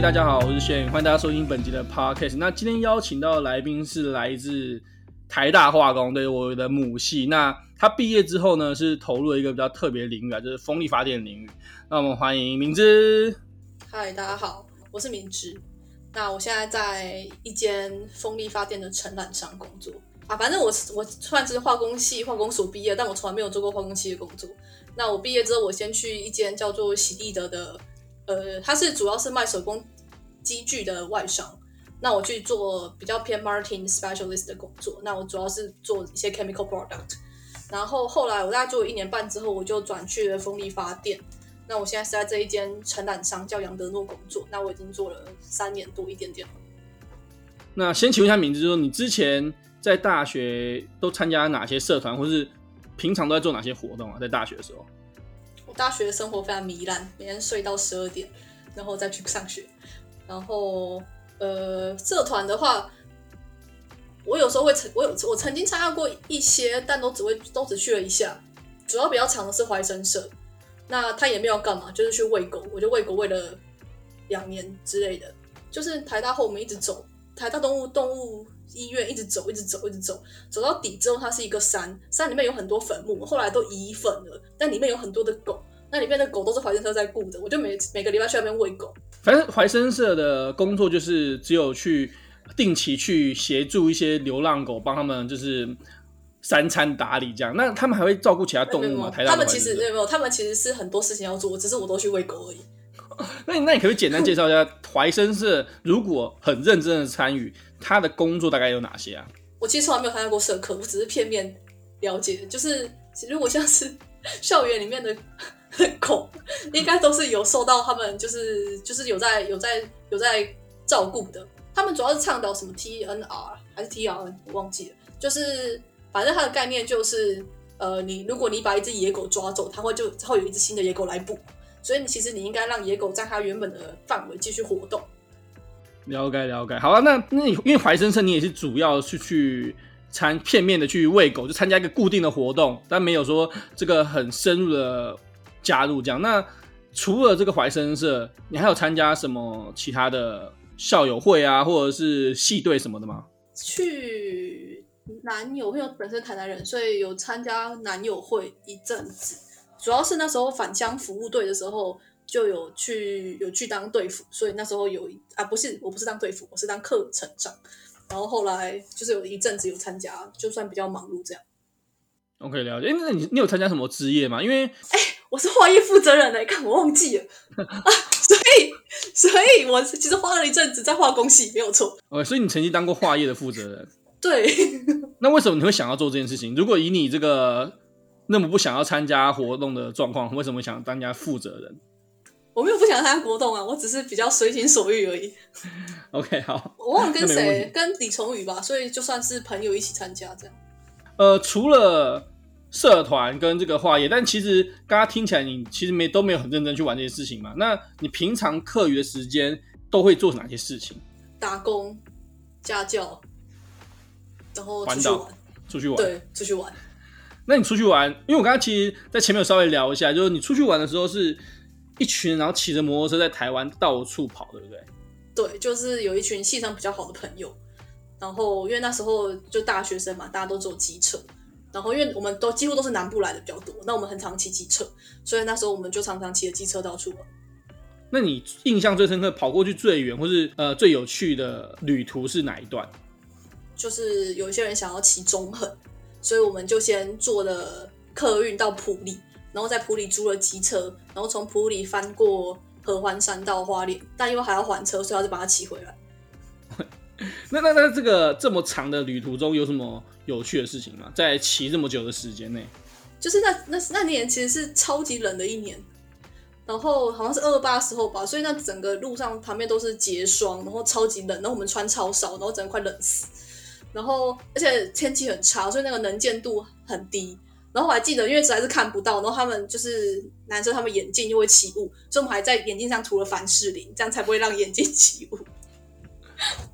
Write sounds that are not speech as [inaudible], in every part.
大家好，我是炫，欢迎大家收听本集的 Podcast。那今天邀请到的来宾是来自台大化工，对我的母系。那他毕业之后呢，是投入了一个比较特别领域啊，就是风力发电领域。那我们欢迎明芝。嗨，大家好，我是明芝。那我现在在一间风力发电的承揽商工作啊。反正我我算是化工系化工所毕业，但我从来没有做过化工系的工作。那我毕业之后，我先去一间叫做喜利德的。呃，它是主要是卖手工机具的外商。那我去做比较偏 martin specialist 的工作。那我主要是做一些 chemical product。然后后来我大概做了一年半之后，我就转去了风力发电。那我现在是在这一间承揽商叫杨德诺工作。那我已经做了三年多一点点了。那先请问一下名字，就是说你之前在大学都参加哪些社团，或是平常都在做哪些活动啊？在大学的时候？大学生活非常糜烂，每天睡到十二点，然后再去上学。然后，呃，社团的话，我有时候会曾我有我曾经参加过一些，但都只会都只去了一下。主要比较长的是怀生社，那他也没有干嘛，就是去喂狗，我就喂狗喂了两年之类的。就是台大后面一直走，台大动物动物。医院一直走，一直走，一直走，走到底之后，它是一个山，山里面有很多坟墓，后来都移坟了，但里面有很多的狗，那里面的狗都是怀生社在顾的，我就每每个礼拜去那边喂狗。反正怀生社的工作就是只有去定期去协助一些流浪狗，帮他们就是三餐打理这样。那他们还会照顾其他动物吗？他们其实没有，没有，他们其实是很多事情要做，只是我都去喂狗而已。那你那你可不可以简单介绍一下怀生社？如果很认真的参与，他的工作大概有哪些啊？我其实从来没有参加过社课，我只是片面了解。就是如果像是校园里面的狗，应该都是有受到他们就是就是有在有在有在照顾的。他们主要是倡导什么 TNR 还是 TRN，我忘记了。就是反正它的概念就是，呃，你如果你把一只野狗抓走，它会就会有一只新的野狗来补。所以你其实你应该让野狗在它原本的范围继续活动。了解了解，好啊，那那你因为怀生生你也是主要是去参片面的去喂狗，就参加一个固定的活动，但没有说这个很深入的加入这样。那除了这个怀生社，你还有参加什么其他的校友会啊，或者是系队什么的吗？去男友会，本身台南人，所以有参加男友会一阵子。主要是那时候返乡服务队的时候，就有去有去当队服，所以那时候有啊，不是我不是当队服，我是当课程长。然后后来就是有一阵子有参加，就算比较忙碌这样。OK，了解。哎，那你你有参加什么职业吗？因为哎，我是化业负责人哎，看我忘记了啊，所以所以我其实花了一阵子在化工系，没有错。OK，所以你曾经当过化业的负责人。对。那为什么你会想要做这件事情？如果以你这个。那么不想要参加活动的状况，为什么想当家负责人？我没有不想参加活动啊，我只是比较随心所欲而已。[laughs] OK，好，我忘了 [laughs] 跟谁，跟李崇宇吧，所以就算是朋友一起参加这样。呃，除了社团跟这个化业，但其实刚刚听起来你其实没都没有很认真去玩这些事情嘛。那你平常课余的时间都会做哪些事情？打工、家教，然后出去玩，出去玩，对，出去玩。那你出去玩，因为我刚刚其实，在前面有稍微聊一下，就是你出去玩的时候是一群人，然后骑着摩托车在台湾到处跑，对不对？对，就是有一群系上比较好的朋友，然后因为那时候就大学生嘛，大家都坐机车，然后因为我们都几乎都是南部来的比较多，那我们很常骑机车，所以那时候我们就常常骑着机车到处玩。那你印象最深刻、跑过去最远或是呃最有趣的旅途是哪一段？就是有一些人想要骑中横。所以我们就先坐了客运到普里，然后在普里租了机车，然后从普里翻过合欢山到花莲，但因为还要还车，所以他就把它骑回来。[laughs] [laughs] 那那那这个这么长的旅途中有什么有趣的事情吗？在骑这么久的时间内，就是那那那年其实是超级冷的一年，然后好像是二八时候吧，所以那整个路上旁边都是结霜，然后超级冷，然后我们穿超少，然后整个快冷死。然后，而且天气很差，所以那个能见度很低。然后我还记得，因为实在是看不到，然后他们就是男生，他们眼镜又会起雾，所以我们还在眼镜上涂了凡士林，这样才不会让眼镜起雾。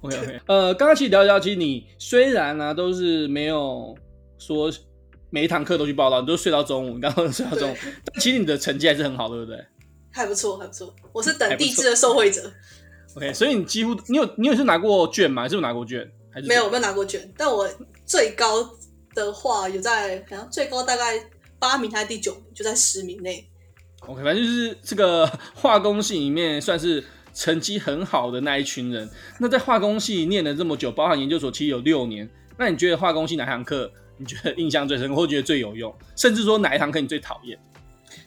OK OK，呃，刚刚其实聊一聊，其实你虽然呢、啊、都是没有说每一堂课都去报道，你都睡到中午，你刚刚睡到中午，但其实你的成绩还是很好，对不对？还不错，还不错。我是等地质的受惠者。OK，所以你几乎你有你有是拿过卷吗？还是有拿过卷？还是没有没有拿过卷，但我最高的话有在好像最高大概八名还是第九名，就在十名内。OK，反正就是这个 [laughs] 化工系里面算是成绩很好的那一群人。那在化工系念了这么久，包含研究所其实有六年。那你觉得化工系哪堂课你觉得印象最深刻，或觉得最有用？甚至说哪一堂课你最讨厌？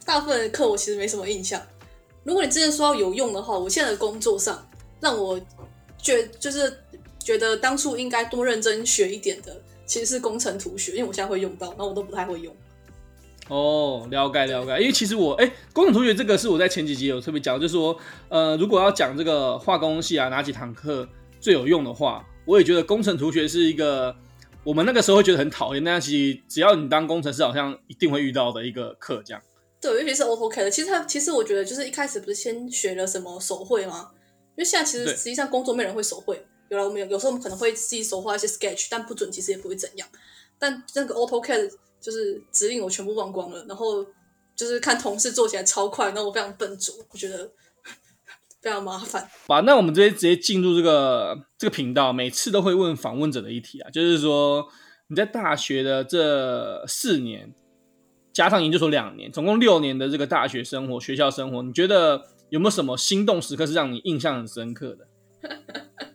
大部分的课我其实没什么印象。如果你真的说到有用的话，我现在的工作上让我觉就是觉得当初应该多认真学一点的，其实是工程图学，因为我现在会用到，那我都不太会用。哦，了解了解。因为其实我哎，工程同学这个是我在前几集有特别讲，就是说呃，如果要讲这个化工系啊，哪几堂课最有用的话，我也觉得工程图学是一个我们那个时候会觉得很讨厌，但其实只要你当工程师，好像一定会遇到的一个课这样。对，尤其是 AutoCAD，其实它其实我觉得就是一开始不是先学了什么手绘吗？因为现在其实实际上工作没人会手绘，有了我们有有时候我们可能会自己手画一些 Sketch，但不准其实也不会怎样。但那个 AutoCAD 就是指令我全部忘光了，然后就是看同事做起来超快，然后我非常笨拙，我觉得非常麻烦。好，那我们直接直接进入这个这个频道，每次都会问访问者的一题啊，就是说你在大学的这四年。加上研究所两年，总共六年的这个大学生活、学校生活，你觉得有没有什么心动时刻是让你印象很深刻的？[laughs]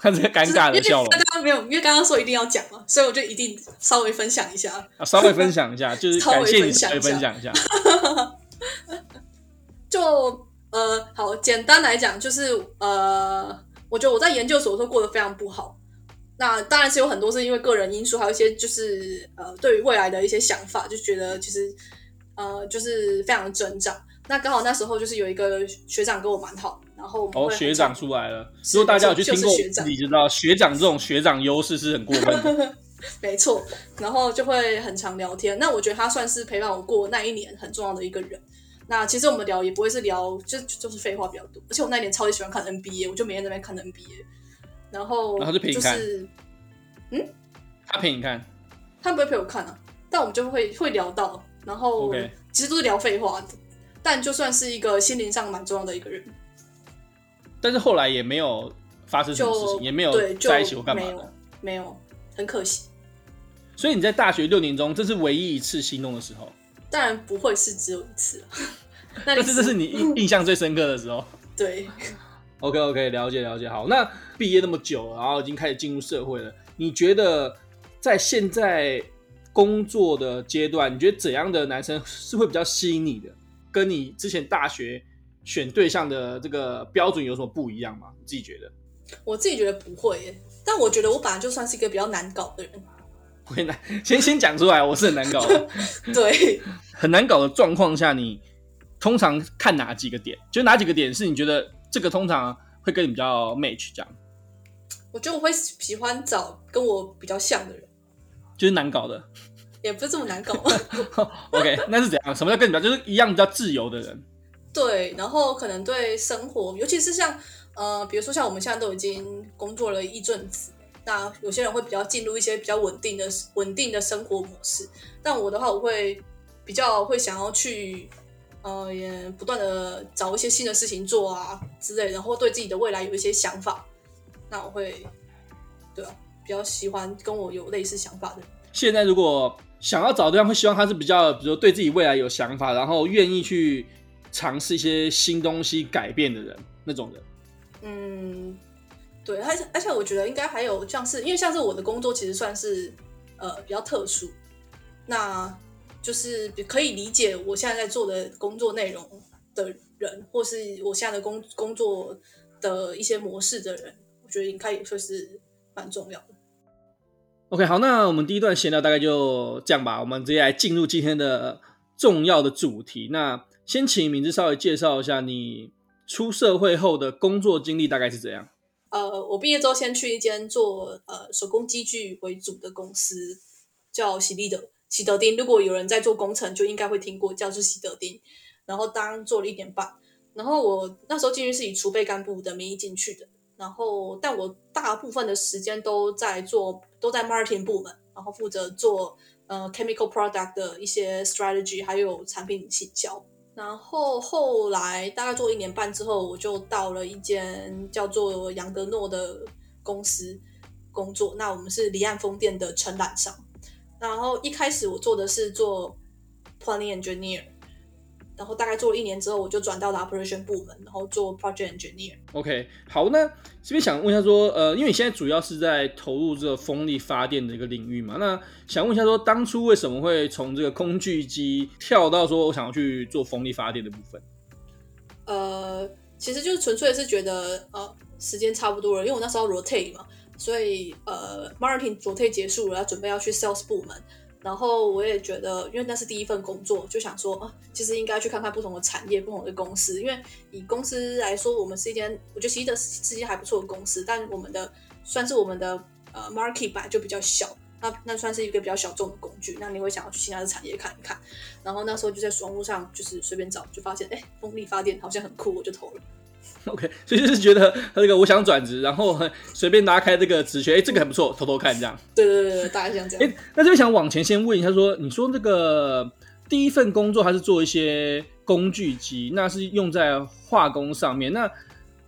看这个尴尬的笑容。刚刚没有，因为刚刚说一定要讲嘛，所以我就一定稍微分享一下。啊，[laughs] 稍微分享一下，[laughs] 就是感谢你稍微分享一下。就呃，好，简单来讲，就是呃，我觉得我在研究所的时候过得非常不好。那当然是有很多是因为个人因素，还有一些就是呃，对于未来的一些想法，就觉得其实呃，就是非常的挣扎。那刚好那时候就是有一个学长跟我蛮好，然后哦，学长出来了。如果大家有去听过，自己知道学长这种学长优势是很过分的。[laughs] 没错，然后就会很常聊天。那我觉得他算是陪伴我过那一年很重要的一个人。那其实我们聊也不会是聊，就就是废话比较多。而且我那一年超级喜欢看 NBA，我就每天在那边看 NBA。然后，然后就陪你看，嗯，他陪你看，他不会陪我看啊，但我们就会会聊到，然后其实都是聊废话的，但就算是一个心灵上蛮重要的一个人，但是后来也没有发生什么事情，也没有在一起或干嘛的，没有，没有，很可惜。所以你在大学六年中，这是唯一一次心动的时候？当然不会是只有一次，[laughs] 但是 [laughs] 这是你印 [laughs] 印象最深刻的时候，对。OK OK，了解了解。好，那毕业那么久，然后已经开始进入社会了，你觉得在现在工作的阶段，你觉得怎样的男生是会比较吸引你的？跟你之前大学选对象的这个标准有什么不一样吗？你自己觉得？我自己觉得不会耶，但我觉得我本来就算是一个比较难搞的人。会难？先先讲出来，我是很难搞的。[laughs] 对，很难搞的状况下，你通常看哪几个点？就哪几个点是你觉得？这个通常会跟你比较 match 这样，我觉得我会喜欢找跟我比较像的人，就是难搞的，也不是这么难搞。[laughs] OK，那是怎样？什么叫跟你比较？就是一样比较自由的人。对，然后可能对生活，尤其是像呃，比如说像我们现在都已经工作了一阵子，那有些人会比较进入一些比较稳定的稳定的生活模式，但我的话，我会比较会想要去。呃，也不断的找一些新的事情做啊之类，然后对自己的未来有一些想法。那我会，对啊，比较喜欢跟我有类似想法的。现在如果想要找对象，会希望他是比较，比如对自己未来有想法，然后愿意去尝试一些新东西、改变的人那种人。嗯，对，而且而且我觉得应该还有像是，因为像是我的工作其实算是呃比较特殊，那。就是可以理解我现在在做的工作内容的人，或是我现在的工工作的一些模式的人，我觉得应该也算是蛮重要的。OK，好，那我们第一段闲聊大概就这样吧，我们直接来进入今天的重要的主题。那先请名字稍微介绍一下你出社会后的工作经历大概是怎样？呃，我毕业之后先去一间做呃手工机具为主的公司，叫喜利德。喜德丁，如果有人在做工程，就应该会听过，叫做喜德丁。然后当做了一年半，然后我那时候进去是以储备干部的名义进去的。然后，但我大部分的时间都在做，都在 marketing 部门，然后负责做呃 chemical product 的一些 strategy，还有产品行销。然后后来大概做一年半之后，我就到了一间叫做杨德诺的公司工作。那我们是离岸风电的承揽商。然后一开始我做的是做 planning engineer。然后大概做了一年之后，我就转到了 operation 部门，然后做 project engineer。OK，好，那这边想问一下说，呃，因为你现在主要是在投入这个风力发电的一个领域嘛，那想问一下说，当初为什么会从这个工具机跳到说我想要去做风力发电的部分？呃，其实就是纯粹是觉得呃时间差不多了，因为我那时候 rotate 嘛，所以呃 marketing rotate 结束了，要准备要去 sales 部门。然后我也觉得，因为那是第一份工作，就想说啊，其实应该去看看不同的产业、不同的公司。因为以公司来说，我们是一间我觉得其实是一间还不错的公司，但我们的算是我们的呃 market 版就比较小，那那算是一个比较小众的工具。那你会想要去其他的产业看一看。然后那时候就在网络上就是随便找，就发现哎，风力发电好像很酷，我就投了。[laughs] OK，所以就是觉得他这个我想转职，然后随便拉开这个职缺，哎，这个很不错，偷偷看这样。对对对对，大概像这样。哎，那这边想往前先问一下，说你说这个第一份工作还是做一些工具机，那是用在化工上面，那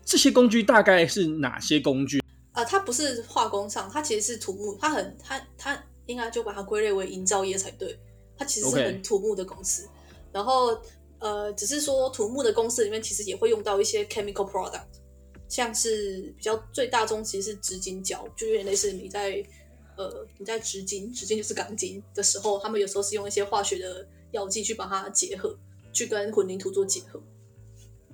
这些工具大概是哪些工具？啊、呃，它不是化工上，它其实是土木，它很它它应该就把它归类为营造业才对，它其实是很土木的公司.然后。呃，只是说土木的公司里面其实也会用到一些 chemical product，像是比较最大宗其实是直筋胶，就有点类似你在呃你在直筋，直筋就是钢筋的时候，他们有时候是用一些化学的药剂去把它结合，去跟混凝土做结合。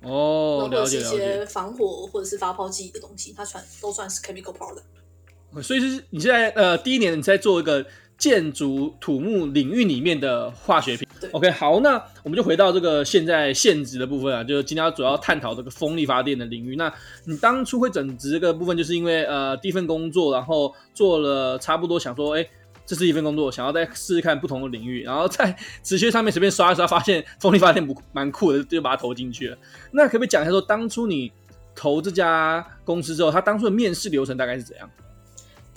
哦，了解了解。或者是一些防火或者是发泡剂的东西，它算都算是 chemical product。所以是你现在呃第一年你在做一个。建筑土木领域里面的化学品。，OK，好，那我们就回到这个现在现职的部分啊，就是今天要主要探讨这个风力发电的领域。那你当初会整职这个部分，就是因为呃第一份工作，然后做了差不多，想说，哎，这是一份工作，想要再试试看不同的领域，然后在 [laughs] 职缺上面随便刷一刷，发现风力发电不蛮酷的，就把它投进去了。那可不可以讲一下说，当初你投这家公司之后，他当初的面试流程大概是怎样？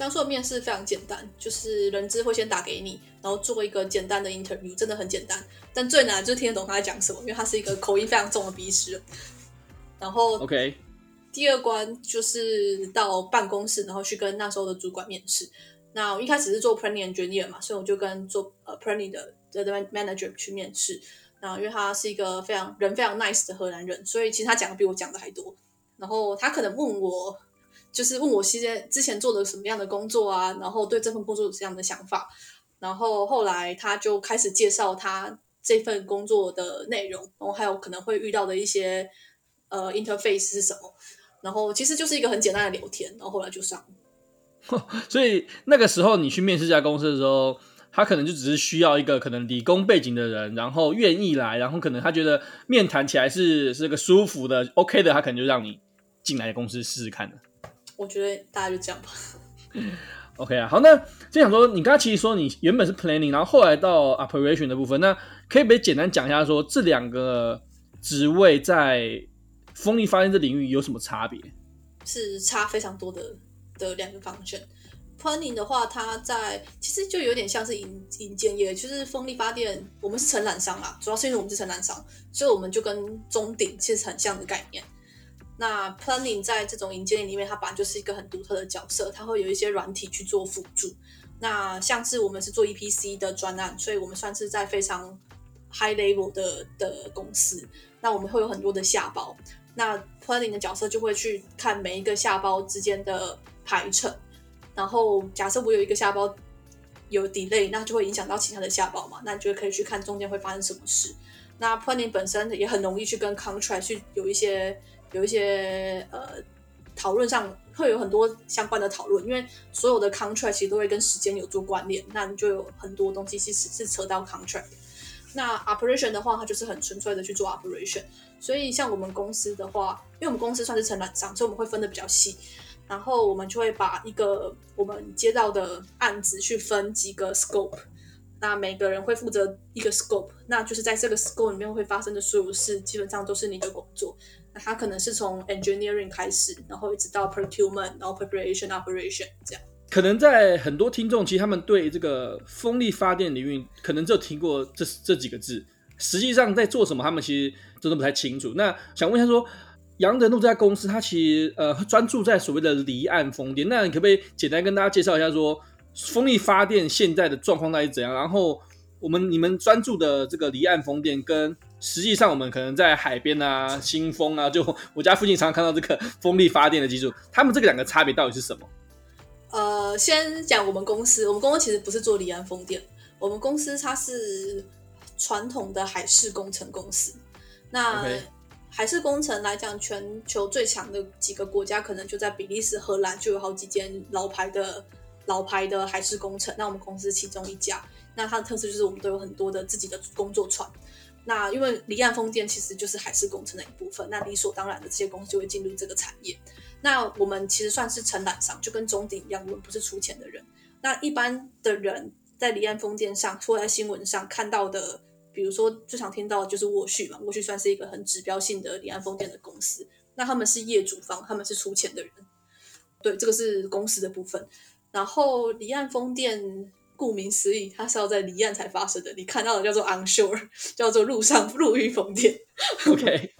当初的面试非常简单，就是人资会先打给你，然后做一个简单的 interview，真的很简单。但最难就是听得懂他在讲什么，因为他是一个口音非常重的鼻师。然后，OK，第二关就是到办公室，然后去跟那时候的主管面试。那我一开始是做 planning engineer 嘛，所以我就跟做呃 planning 的的 manager 去面试。那因为他是一个非常人非常 nice 的荷兰人，所以其实他讲的比我讲的还多。然后他可能问我。就是问我之前之前做的什么样的工作啊，然后对这份工作有什么样的想法，然后后来他就开始介绍他这份工作的内容，然后还有可能会遇到的一些呃 interface 是什么，然后其实就是一个很简单的聊天，然后后来就上。[laughs] 所以那个时候你去面试这家公司的时候，他可能就只是需要一个可能理工背景的人，然后愿意来，然后可能他觉得面谈起来是是个舒服的 OK 的，他可能就让你进来公司试试看的。我觉得大家就这样吧。OK 啊，好，那就想说，你刚刚其实说你原本是 planning，然后后来到 operation 的部分，那可以不可以简单讲一下，说这两个职位在风力发电这领域有什么差别？是差非常多的的两个方向。planning 的话，它在其实就有点像是营营建业，就是风力发电，我们是承揽商啊，主要是因为我们是承揽商，所以我们就跟中鼎其实很像的概念。那 planning 在这种营建里面，它本来就是一个很独特的角色，它会有一些软体去做辅助。那像是我们是做 EPC 的专案，所以我们算是在非常 high level 的的公司。那我们会有很多的下包，那 planning 的角色就会去看每一个下包之间的排程。然后假设我有一个下包有 delay，那就会影响到其他的下包嘛，那你就可以去看中间会发生什么事。那 planning 本身也很容易去跟 contract 去有一些。有一些呃讨论上会有很多相关的讨论，因为所有的 contract 其实都会跟时间有做关联，那你就有很多东西其实是扯到 contract。那 operation 的话，它就是很纯粹的去做 operation。所以像我们公司的话，因为我们公司算是承揽商，所以我们会分的比较细，然后我们就会把一个我们接到的案子去分几个 scope。那每个人会负责一个 scope，那就是在这个 scope 里面会发生的所有事，基本上都是你的工作。那他可能是从 engineering 开始，然后一直到 procurement，然后 preparation operation 这样。可能在很多听众，其实他们对这个风力发电领域，可能只有听过这这几个字，实际上在做什么，他们其实真的不太清楚。那想问一下说，杨德禄这家公司，它其实呃专注在所谓的离岸风电，那你可不可以简单跟大家介绍一下说，说风力发电现在的状况到底怎样？然后我们你们专注的这个离岸风电，跟实际上我们可能在海边啊、新风啊，就我家附近常常看到这个风力发电的技术，他们这个两个差别到底是什么？呃，先讲我们公司，我们公司其实不是做离岸风电，我们公司它是传统的海事工程公司。那.海事工程来讲，全球最强的几个国家可能就在比利时、荷兰，就有好几间老牌的老牌的海事工程。那我们公司其中一家，那它的特色就是我们都有很多的自己的工作船。那因为离岸风电其实就是海事工程的一部分，那理所当然的这些公司就会进入这个产业。那我们其实算是承揽商，就跟中鼎一样，我们不是出钱的人。那一般的人在离岸风电上或在新闻上看到的，比如说最常听到的就是沃旭嘛，沃旭算是一个很指标性的离岸风电的公司。那他们是业主方，他们是出钱的人。对，这个是公司的部分。然后离岸风电。顾名思义，它是要在离岸才发生的。你看到的叫做 onshore，叫做陆上 [laughs] 陆域风电。OK，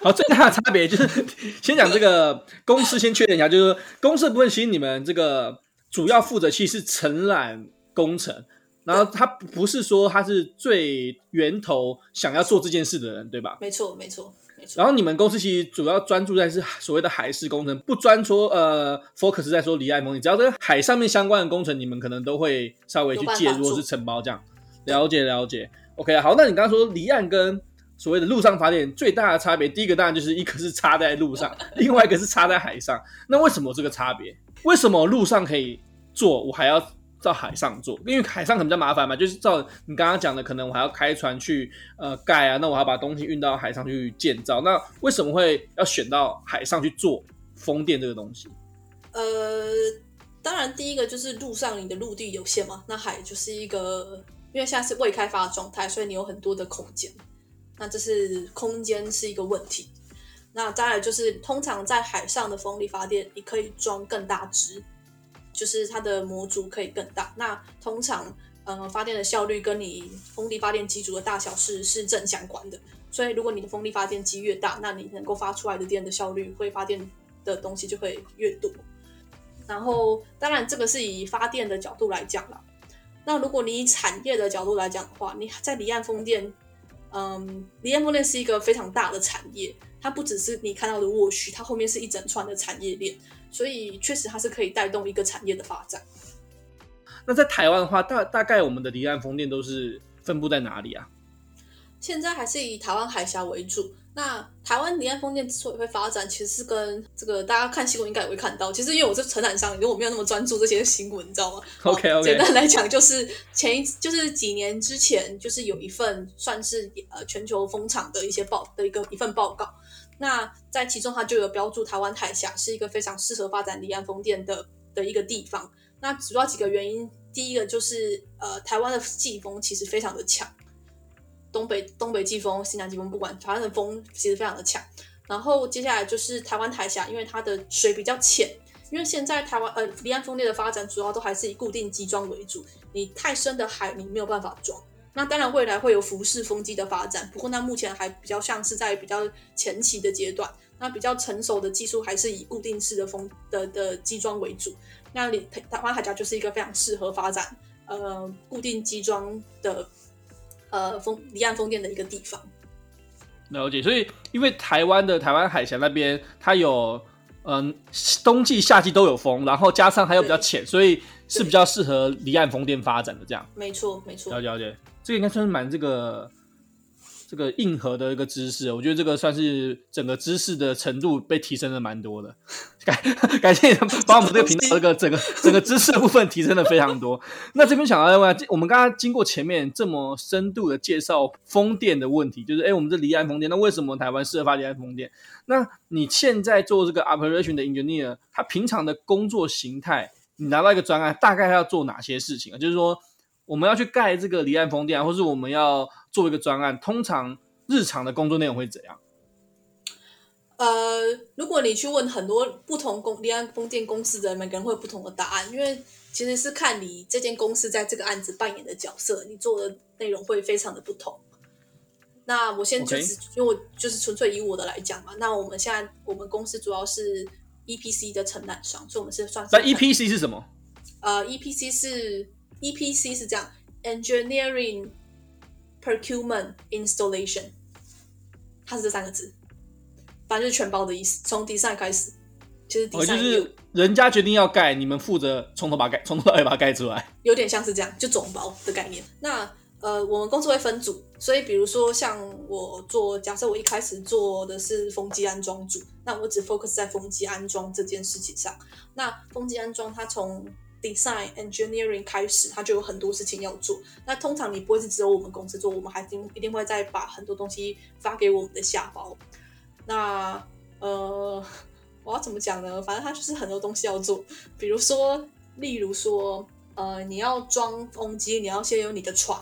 好，最大的差别就是先讲这个公司，先确认一下，就是公司的部分，其实你们这个主要负责其实是承揽工程，然后他不是说他是最源头想要做这件事的人，对吧？没错，没错。然后你们公司其实主要专注在是所谓的海事工程，不专说呃 focus 在说离岸风电，只要跟海上面相关的工程，你们可能都会稍微去介入或是承包这样。了解了解，OK 好，那你刚刚说离岸跟所谓的陆上发电最大的差别，第一个当然就是一个是插在路上，[laughs] 另外一个是插在海上。那为什么这个差别？为什么陆上可以做，我还要？到海上做，因为海上可能比较麻烦嘛，就是照你刚刚讲的，可能我还要开船去呃盖啊，那我还要把东西运到海上去建造。那为什么会要选到海上去做风电这个东西？呃，当然第一个就是陆上你的陆地有限嘛，那海就是一个，因为现在是未开发的状态，所以你有很多的空间，那这是空间是一个问题。那再来就是通常在海上的风力发电，你可以装更大只。就是它的模组可以更大，那通常，呃，发电的效率跟你风力发电机组的大小是是正相关的。所以，如果你的风力发电机越大，那你能够发出来的电的效率会发电的东西就会越多。然后，当然这个是以发电的角度来讲啦。那如果你以产业的角度来讲的话，你在离岸风电，嗯，离岸风电是一个非常大的产业，它不只是你看到的卧虚，它后面是一整串的产业链。所以确实它是可以带动一个产业的发展。那在台湾的话，大大概我们的离岸风电都是分布在哪里啊？现在还是以台湾海峡为主。那台湾离岸风电之所以会发展，其实是跟这个大家看新闻应该也会看到。其实因为我是承揽商，因为我没有那么专注这些新闻，你知道吗？[laughs] OK OK。简单来讲，就是前一就是几年之前，就是有一份算是呃全球风场的一些报的一个一份报告。那在其中，它就有标注台湾海峡是一个非常适合发展离岸风电的的一个地方。那主要几个原因，第一个就是呃，台湾的季风其实非常的强，东北东北季风、西南季风，不管台湾的风其实非常的强。然后接下来就是台湾海峡，因为它的水比较浅，因为现在台湾呃离岸风电的发展主要都还是以固定机装为主，你太深的海你没有办法装。那当然，未来会有浮式风机的发展，不过那目前还比较像是在比较前期的阶段。那比较成熟的技术还是以固定式的风的的机装为主。那里台湾海峡就是一个非常适合发展呃固定机装的呃风离岸风电的一个地方。了解，所以因为台湾的台湾海峡那边它有嗯、呃、冬季夏季都有风，然后加上还有比较浅，所以是比较适合离岸风电发展的这样。没错，没错。了解，了解。这个应该算是蛮这个这个硬核的一个知识，我觉得这个算是整个知识的程度被提升了蛮多的。[laughs] 感 [laughs] 感谢你把我们这个频道这个整个整个知识的部分提升了非常多。[laughs] 那这边想要问，我们刚刚经过前面这么深度的介绍风电的问题，就是哎，我们这离岸风电，那为什么台湾适合发离岸风电？那你现在做这个 operation 的 engineer，他平常的工作形态，你拿到一个专案，大概要做哪些事情啊？就是说。我们要去盖这个离岸风电，或是我们要做一个专案，通常日常的工作内容会怎样？呃，如果你去问很多不同公离岸风电公司的人，每个人会有不同的答案，因为其实是看你这间公司在这个案子扮演的角色，你做的内容会非常的不同。那我现在就是.因为我就是纯粹以我的来讲嘛。那我们现在我们公司主要是 EPC 的承揽商，所以我们是算是。那 EPC 是什么？呃，EPC 是 EPC 是这样，Engineering Procurement Installation，它是这三个字，反正就是全包的意思，从 design 开始，其实 design、哦、就是人家决定要盖，你们负责从头把盖，[laughs] 从头到尾把它盖出来，有点像是这样，就总包的概念。那呃，我们公司会分组，所以比如说像我做，假设我一开始做的是风机安装组，那我只 focus 在风机安装这件事情上。那风机安装它从 design engineering 开始，它就有很多事情要做。那通常你不会是只有我们公司做，我们还一定一定会再把很多东西发给我们的下包。那呃，[laughs] 我要怎么讲呢？反正它就是很多东西要做，比如说，例如说，呃，你要装风机，你要先有你的船。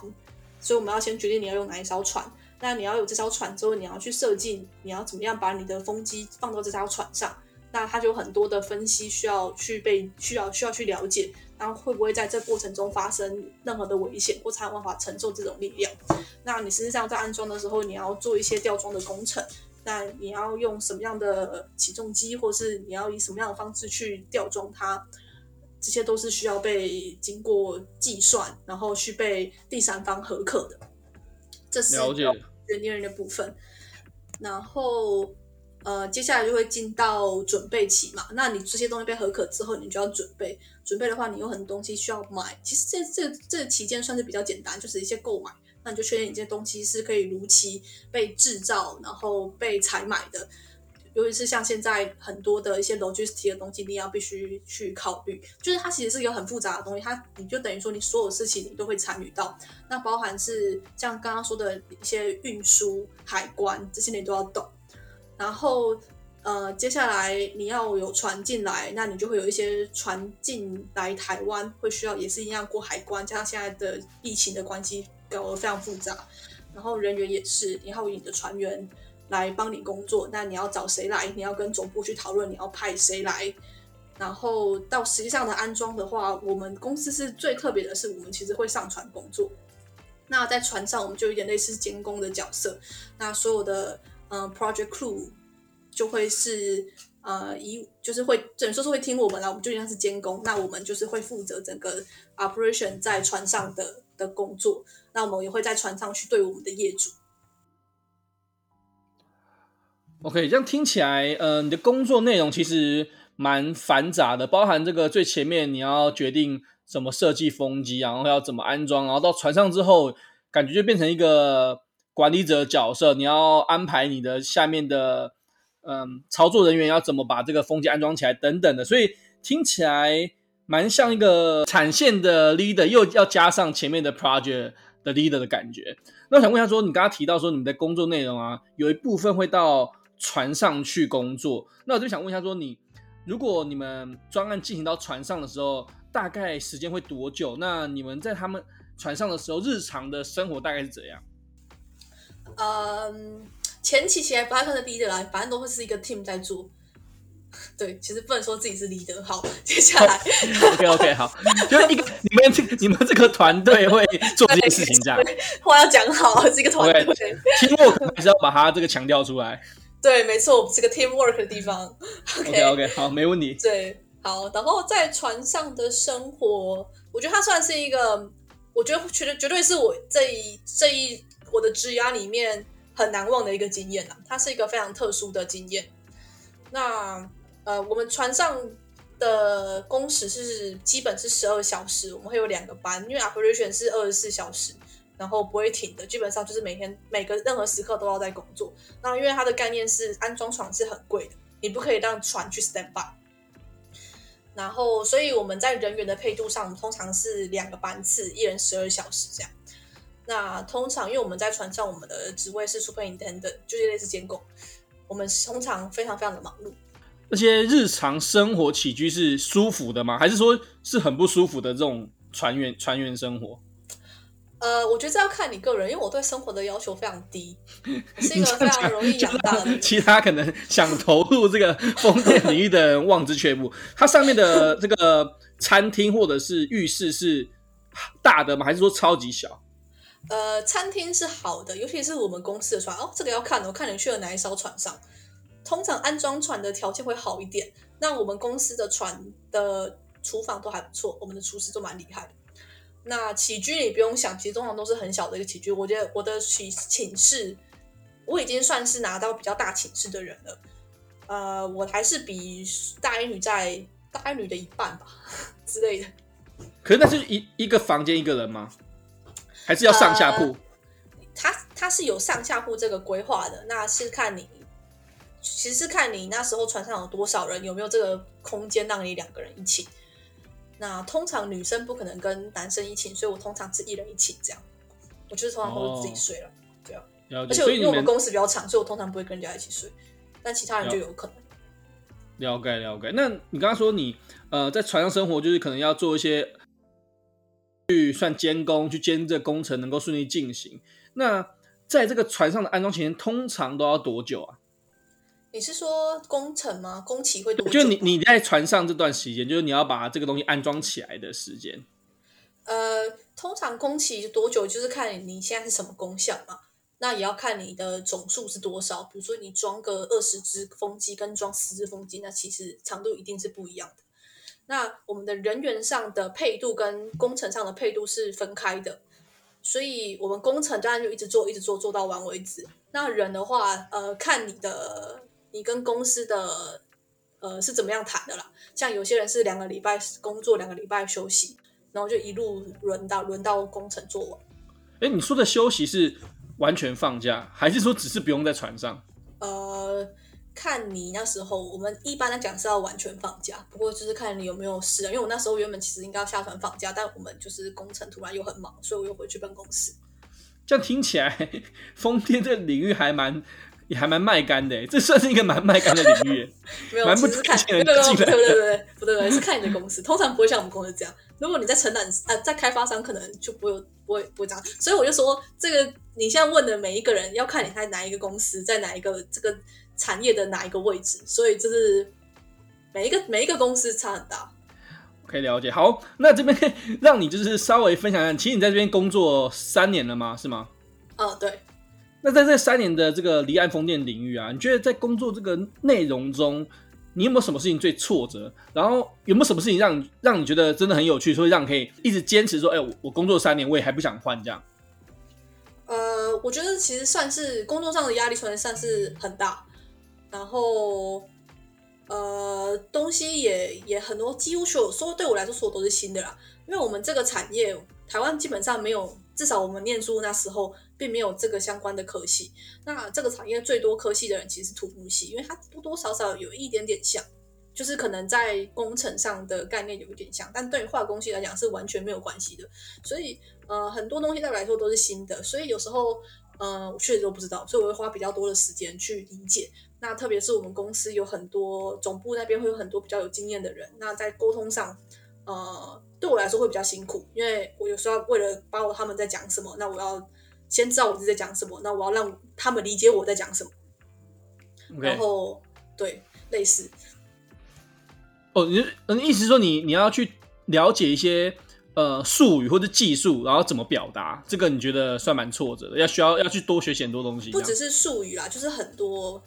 所以我们要先决定你要用哪一艘船。那你要有这艘船之后，你要去设计你要怎么样把你的风机放到这艘船上。那它就有很多的分析需要去被需要需要去了解，然后会不会在这过程中发生任何的危险，或才有办法承受这种力量。那你实际上在安装的时候，你要做一些吊装的工程。那你要用什么样的起重机，或是你要以什么样的方式去吊装它？这些都是需要被经过计算，然后去被第三方核可的。这是了解人年人的部分。然后，呃，接下来就会进到准备期嘛。那你这些东西被核可之后，你就要准备。准备的话，你有很多东西需要买。其实这这这期间算是比较简单，就是一些购买。那你就确认你这些东西是可以如期被制造，然后被采买的。尤其是像现在很多的一些 logistics 的东西，你要必须去考虑。就是它其实是一个很复杂的东西，它你就等于说你所有事情你都会参与到。那包含是像刚刚说的一些运输、海关这些你都要懂。然后呃，接下来你要有船进来，那你就会有一些船进来台湾会需要也是一样过海关，加上现在的疫情的关系搞得非常复杂。然后人员也是，然后你的船员。来帮你工作，那你要找谁来？你要跟总部去讨论，你要派谁来？然后到实际上的安装的话，我们公司是最特别的是，我们其实会上船工作。那在船上，我们就有点类似监工的角色。那所有的、呃、project crew 就会是呃以就是会整说是会听我们啦，我们就像是监工。那我们就是会负责整个 operation 在船上的的工作。那我们也会在船上去对我们的业主。OK，这样听起来，呃，你的工作内容其实蛮繁杂的，包含这个最前面你要决定怎么设计风机，然后要怎么安装，然后到船上之后，感觉就变成一个管理者角色，你要安排你的下面的，嗯、操作人员要怎么把这个风机安装起来等等的，所以听起来蛮像一个产线的 leader，又要加上前面的 project 的 leader 的感觉。那我想问一下，说你刚刚提到说你们的工作内容啊，有一部分会到船上去工作，那我就想问一下，说你如果你们专案进行到船上的时候，大概时间会多久？那你们在他们船上的时候，日常的生活大概是怎样？嗯，前期其实不太算是 leader 啦，反正都会是一个 team 在做。[laughs] 对，其实不能说自己是 leader。好，接下来，OK OK，好，就一个你们这你们这个团队会做这件事情，这样话要讲好，是一个团队，teamwork 还是要把它这个强调出来。对，没错，这个 teamwork 的地方。OK OK, okay 好，没问题。对，好，然后在船上的生活，我觉得它算是一个，我觉得绝对绝对是我这一这一我的职涯里面很难忘的一个经验啊，它是一个非常特殊的经验。那呃，我们船上的工时是基本是十二小时，我们会有两个班，因为 operation 是二十四小时。然后不会停的，基本上就是每天每个任何时刻都要在工作。那因为它的概念是安装船是很贵的，你不可以让船去 stand by。然后，所以我们在人员的配度上，通常是两个班次，一人十二小时这样。那通常因为我们在船上，我们的职位是 superintendent，就是类似监工。我们通常非常非常的忙碌。那些日常生活起居是舒服的吗？还是说是很不舒服的这种船员船员生活？呃，我觉得这要看你个人，因为我对生活的要求非常低，是一个非常容易养大的。[laughs] 其他可能想投入这个风电领域的人望之却步。它上面的这个餐厅或者是浴室是大的吗？还是说超级小？呃，餐厅是好的，尤其是我们公司的船哦，这个要看我看你去了哪一艘船上。通常安装船的条件会好一点。那我们公司的船的厨房都还不错，我们的厨师都蛮厉害的。那起居你不用想，其实通常都是很小的一个起居。我觉得我的寝寝室，我已经算是拿到比较大寝室的人了。呃，我还是比大一女在大一女的一半吧 [laughs] 之类的。可是那是一一个房间一个人吗？还是要上下铺？他、呃、他是有上下铺这个规划的，那是看你。其实是看你那时候船上有多少人，有没有这个空间让你两个人一起。那通常女生不可能跟男生一起，所以我通常是一人一起这样。我就是通常都是自己睡了，对啊。而且因为我们公司比较长，所以我通常不会跟人家一起睡，但其他人就有可能。了解了解。那你刚刚说你呃在船上生活，就是可能要做一些去算监工，去监这工程能够顺利进行。那在这个船上的安装期间，通常都要多久啊？你是说工程吗？工期会多久？就你你在船上这段时间，就是你要把这个东西安装起来的时间。呃，通常工期多久，就是看你现在是什么工项嘛。那也要看你的总数是多少。比如说你装个二十只风机，跟装十只风机，那其实长度一定是不一样的。那我们的人员上的配度跟工程上的配度是分开的，所以我们工程当然就一直做，一直做，做到完为止。那人的话，呃，看你的。你跟公司的呃是怎么样谈的啦？像有些人是两个礼拜工作，两个礼拜休息，然后就一路轮到轮到工程做完。哎，你说的休息是完全放假，还是说只是不用在船上？呃，看你那时候，我们一般来讲是要完全放假，不过就是看你有没有事啊。因为我那时候原本其实应该要下船放假，但我们就是工程突然又很忙，所以我又回去办公室。这样听起来，[laughs] 风电这个领域还蛮。也还蛮卖干的，这算是一个蛮卖干的领域。[laughs] 没有，蛮不是看对对对对对不对对，是看你的公司。通常不会像我们公司这样。如果你在承揽啊，在开发商可能就不会不会不会这样。所以我就说，这个你现在问的每一个人，要看你在哪一个公司，在哪一个这个产业的哪一个位置。所以就是每一个每一个公司差很大。可以了解。好，那这边 [laughs] 让你就是稍微分享一下，其实你在这边工作三年了吗？是吗？嗯，对。那在这三年的这个离岸风电领域啊，你觉得在工作这个内容中，你有没有什么事情最挫折？然后有没有什么事情让你让你觉得真的很有趣，所以让你可以一直坚持说，哎、欸，我我工作三年，我也还不想换这样？呃，我觉得其实算是工作上的压力，算算是很大。然后，呃，东西也也很多，几乎所有说对我来说，所有都是新的啦。因为我们这个产业，台湾基本上没有，至少我们念书那时候。并没有这个相关的科系，那这个产业最多科系的人其实是土木系，因为它多多少少有一点点像，就是可能在工程上的概念有一点像，但对于化工系来讲是完全没有关系的。所以呃，很多东西对我来说都是新的，所以有时候呃，我确实都不知道，所以我会花比较多的时间去理解。那特别是我们公司有很多总部那边会有很多比较有经验的人，那在沟通上呃，对我来说会比较辛苦，因为我有时候为了把我他们在讲什么，那我要。先知道我自己在讲什么，那我要让他们理解我在讲什么。然后，对，类似。哦，你你意思是说你你要去了解一些呃术语或者技术，然后怎么表达？这个你觉得算蛮挫折的，要需要要去多学很多东西。不只是术语啦，就是很多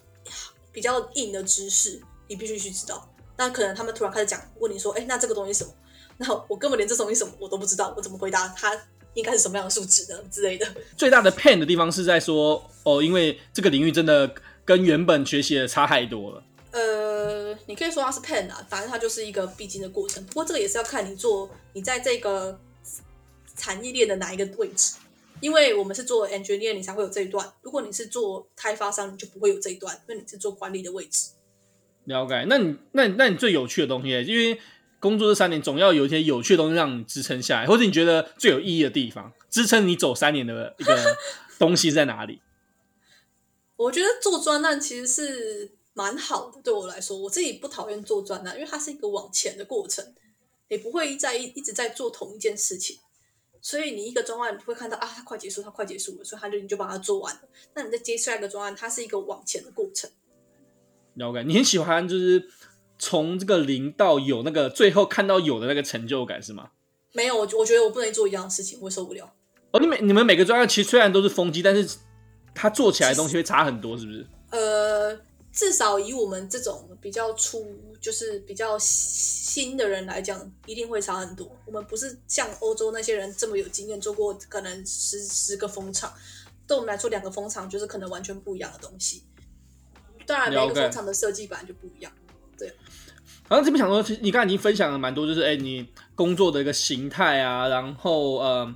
比较硬的知识，你必须去知道。那可能他们突然开始讲，问你说：“哎，那这个东西什么？”那我根本连这东西什么我都不知道，我怎么回答他？应该是什么样的数值呢之类的。最大的 pain 的地方是在说哦，因为这个领域真的跟原本学习的差太多了。呃，你可以说它是 pain 啊，反正它就是一个必经的过程。不过这个也是要看你做你在这个产业链的哪一个位置，因为我们是做 engineer，你才会有这一段。如果你是做开发商，你就不会有这一段，因为你是做管理的位置。了解。那你那你那你最有趣的东西，因为。工作这三年，总要有一些有趣的东西让你支撑下来，或者你觉得最有意义的地方，支撑你走三年的一个 [laughs] 东西在哪里？[laughs] 我觉得做专案其实是蛮好的，对我来说，我自己不讨厌做专案，因为它是一个往前的过程，你不会在一一直在做同一件事情，所以你一个专案你会看到啊，它快结束，它快结束了，所以它就你就把它做完了。那你再接下一个专案，它是一个往前的过程。了解，你很喜欢就是。从这个零到有，那个最后看到有的那个成就感是吗？没有，我我觉得我不能做一样的事情，我受不了。哦，你每你们每个专案其实虽然都是风机，但是它做起来的东西会差很多，是不是？呃，至少以我们这种比较初，就是比较新的人来讲，一定会差很多。我们不是像欧洲那些人这么有经验，做过可能十十个风场，对我们来说，两个风场就是可能完全不一样的东西。当然，每个风场的设计本来就不一样。对。然后这边想说，其实你刚才已经分享了蛮多，就是哎，你工作的一个形态啊，然后呃。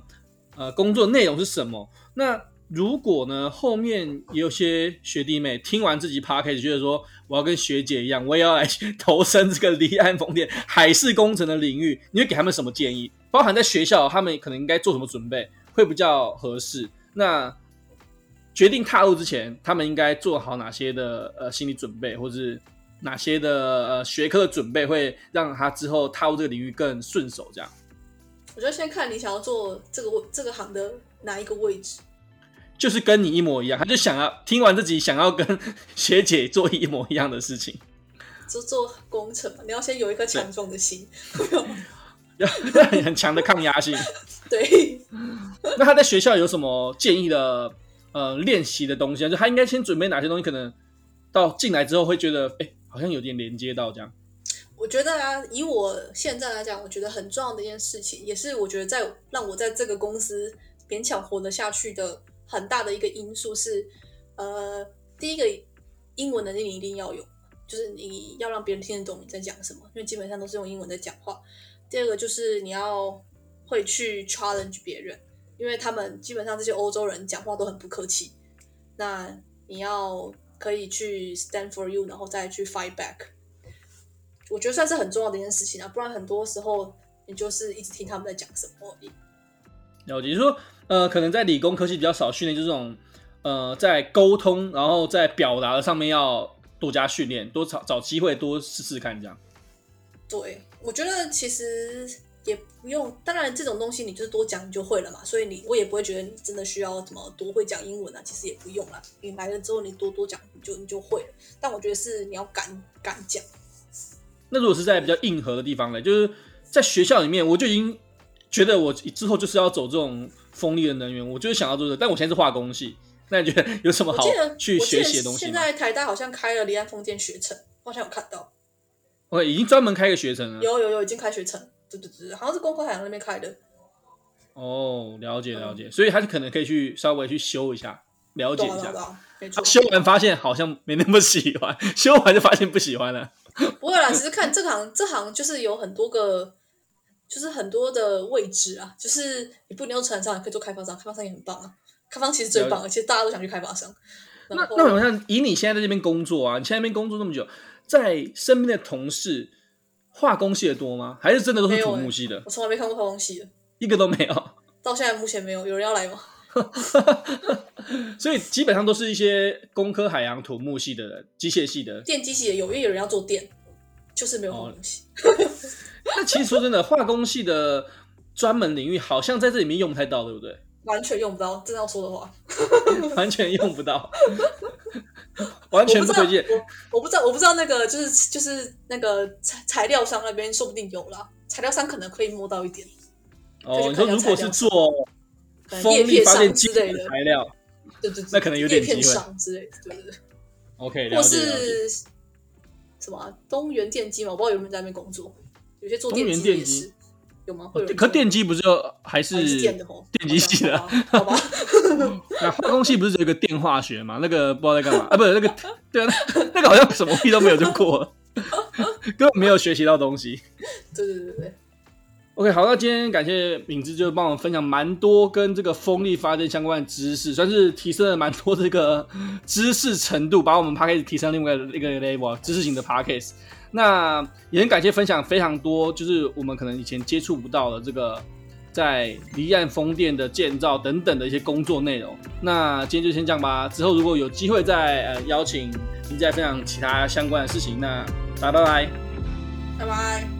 呃，工作内容是什么？那如果呢，后面也有些学弟妹听完这集 podcast 觉得说，我要跟学姐一样，我也要来投身这个离岸风电海事工程的领域，你会给他们什么建议？包含在学校，他们可能应该做什么准备会比较合适？那决定踏入之前，他们应该做好哪些的呃心理准备，或是哪些的呃学科的准备，会让他之后踏入这个领域更顺手？这样。我觉得先看你想要做这个位这个行的哪一个位置，就是跟你一模一样，他就想要听完自己，想要跟学姐做一模一样的事情，就做工程嘛。你要先有一颗强壮的心，要要很强的抗压性。[laughs] 对。那他在学校有什么建议的呃练习的东西啊？就他应该先准备哪些东西？可能到进来之后会觉得，哎、欸，好像有点连接到这样。我觉得啊，以我现在来讲，我觉得很重要的一件事情，也是我觉得在让我在这个公司勉强活得下去的很大的一个因素是，呃，第一个英文能力你一定要有，就是你要让别人听得懂你在讲什么，因为基本上都是用英文在讲话。第二个就是你要会去 challenge 别人，因为他们基本上这些欧洲人讲话都很不客气，那你要可以去 stand for you，然后再去 fight back。我觉得算是很重要的一件事情啊，不然很多时候你就是一直听他们在讲什么而已。了解，就是说，呃，可能在理工科系比较少训练，就是这种，呃，在沟通，然后在表达的上面要多加训练，多找找机会，多试试看这样。对，我觉得其实也不用，当然这种东西你就是多讲你就会了嘛，所以你我也不会觉得你真的需要怎么多会讲英文啊，其实也不用啦，你来了之后你多多讲你就你就会了，但我觉得是你要敢敢讲。那如果是在比较硬核的地方呢？就是在学校里面，我就已经觉得我之后就是要走这种风力的能源，我就是想要做这个。但我现在是化工系，那你觉得有什么好去学习的东西？现在台大好像开了离岸风电学程，我好像有看到。哦，已经专门开个学程了。有有有，已经开学程，对对对，好像是工科海洋那边开的。哦，了解了解，嗯、所以他是可能可以去稍微去修一下，了解一下。修完发现好像没那么喜欢，[laughs] 修完就发现不喜欢了。不会啦，其实看这行，这行就是有很多个，就是很多的位置啊。就是你不一定要船上，你可以做开发商，开发商也很棒啊。开发商其实最棒的，其实大家都想去开发商。那那我想以你现在在这边工作啊，你现在那边工作那么久，在身边的同事，化工系的多吗？还是真的都是土木系的？欸、我从来没看过化工系的，一个都没有。到现在目前没有，有人要来吗？[laughs] 所以基本上都是一些工科、海洋、土木系的人，机械系的，电机系也有，因为有人要做电，就是没有化工系。[laughs] 那、哦、其实说真的，化工系的专门领域好像在这里面用不太到，对不对？完全用不到，真要说的话，[laughs] 完全用不到，[laughs] 完全不推荐。我不知道，我不知道那个就是就是那个材材料商那边说不定有啦，材料商可能可以摸到一点。哦，你说如果是做。风力发电机类的材料，对对对，那可能有点机会。之类的，对对对。OK，或是什么、啊、东元电机嘛？我不知道有没有在那边工作。有些做电机也是有吗？会有。可电机不是就还是电机系的？好吧。[laughs] 那化工系不是只有一个电化学嘛？那个不知道在干嘛啊？不是那个，对啊，那个好像什么屁都没有就过了，根本没有学习到东西。[laughs] 对对对对。OK，好，那今天感谢敏芝就帮我们分享蛮多跟这个风力发电相关的知识，算是提升了蛮多这个知识程度，把我们 p a c k a g e 提升另外一个 level，知识型的 Podcast。那也很感谢分享非常多，就是我们可能以前接触不到的这个在离岸风电的建造等等的一些工作内容。那今天就先这样吧，之后如果有机会再呃邀请您再分享其他相关的事情，那大家拜拜，拜拜。